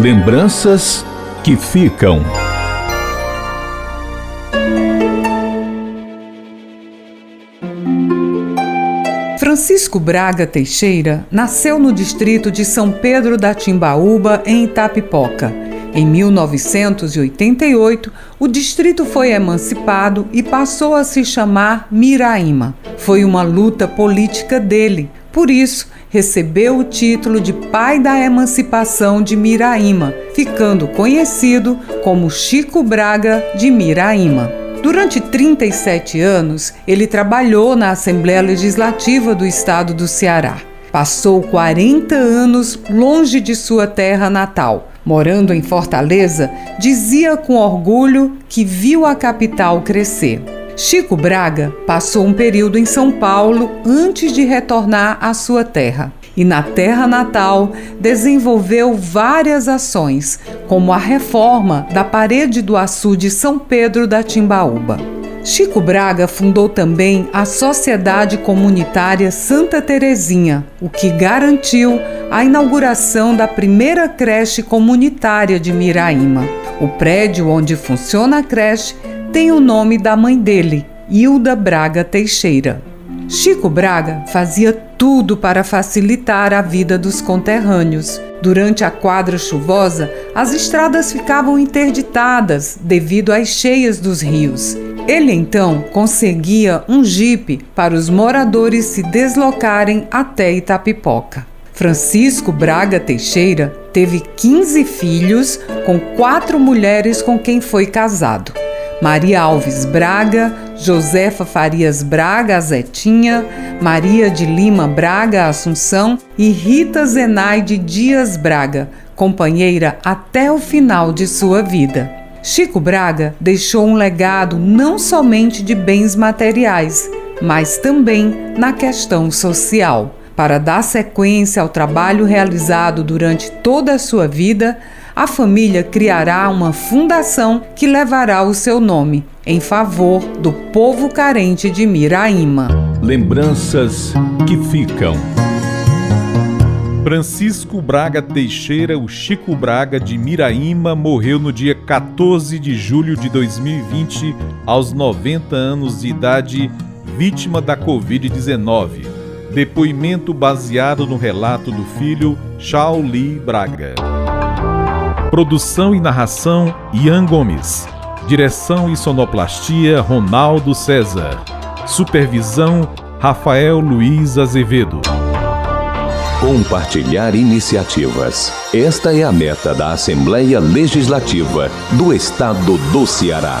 Lembranças que ficam. Francisco Braga Teixeira nasceu no distrito de São Pedro da Timbaúba, em Itapipoca. Em 1988, o distrito foi emancipado e passou a se chamar Miraíma. Foi uma luta política dele, por isso recebeu o título de pai da emancipação de Miraíma, ficando conhecido como Chico Braga de Miraíma. Durante 37 anos, ele trabalhou na Assembleia Legislativa do Estado do Ceará. Passou 40 anos longe de sua terra natal. Morando em Fortaleza, dizia com orgulho que viu a capital crescer. Chico Braga passou um período em São Paulo antes de retornar à sua terra e na terra natal desenvolveu várias ações, como a reforma da parede do açude São Pedro da Timbaúba. Chico Braga fundou também a Sociedade Comunitária Santa Terezinha, o que garantiu a inauguração da primeira creche comunitária de Miraíma. O prédio onde funciona a creche tem o nome da mãe dele, Hilda Braga Teixeira. Chico Braga fazia tudo para facilitar a vida dos conterrâneos. Durante a quadra chuvosa, as estradas ficavam interditadas devido às cheias dos rios. Ele então conseguia um jipe para os moradores se deslocarem até Itapipoca. Francisco Braga Teixeira teve 15 filhos com quatro mulheres com quem foi casado. Maria Alves Braga, Josefa Farias Braga, Zetinha, Maria de Lima Braga, Assunção e Rita Zenaide Dias Braga, companheira até o final de sua vida. Chico Braga deixou um legado não somente de bens materiais, mas também na questão social. Para dar sequência ao trabalho realizado durante toda a sua vida, a família criará uma fundação que levará o seu nome em favor do povo carente de Miraíma. Lembranças que ficam. Francisco Braga Teixeira, o Chico Braga de Miraíma, morreu no dia 14 de julho de 2020, aos 90 anos de idade, vítima da Covid-19. Depoimento baseado no relato do filho Shaoli Braga. Produção e narração: Ian Gomes. Direção e sonoplastia: Ronaldo César. Supervisão: Rafael Luiz Azevedo. Compartilhar iniciativas. Esta é a meta da Assembleia Legislativa do Estado do Ceará.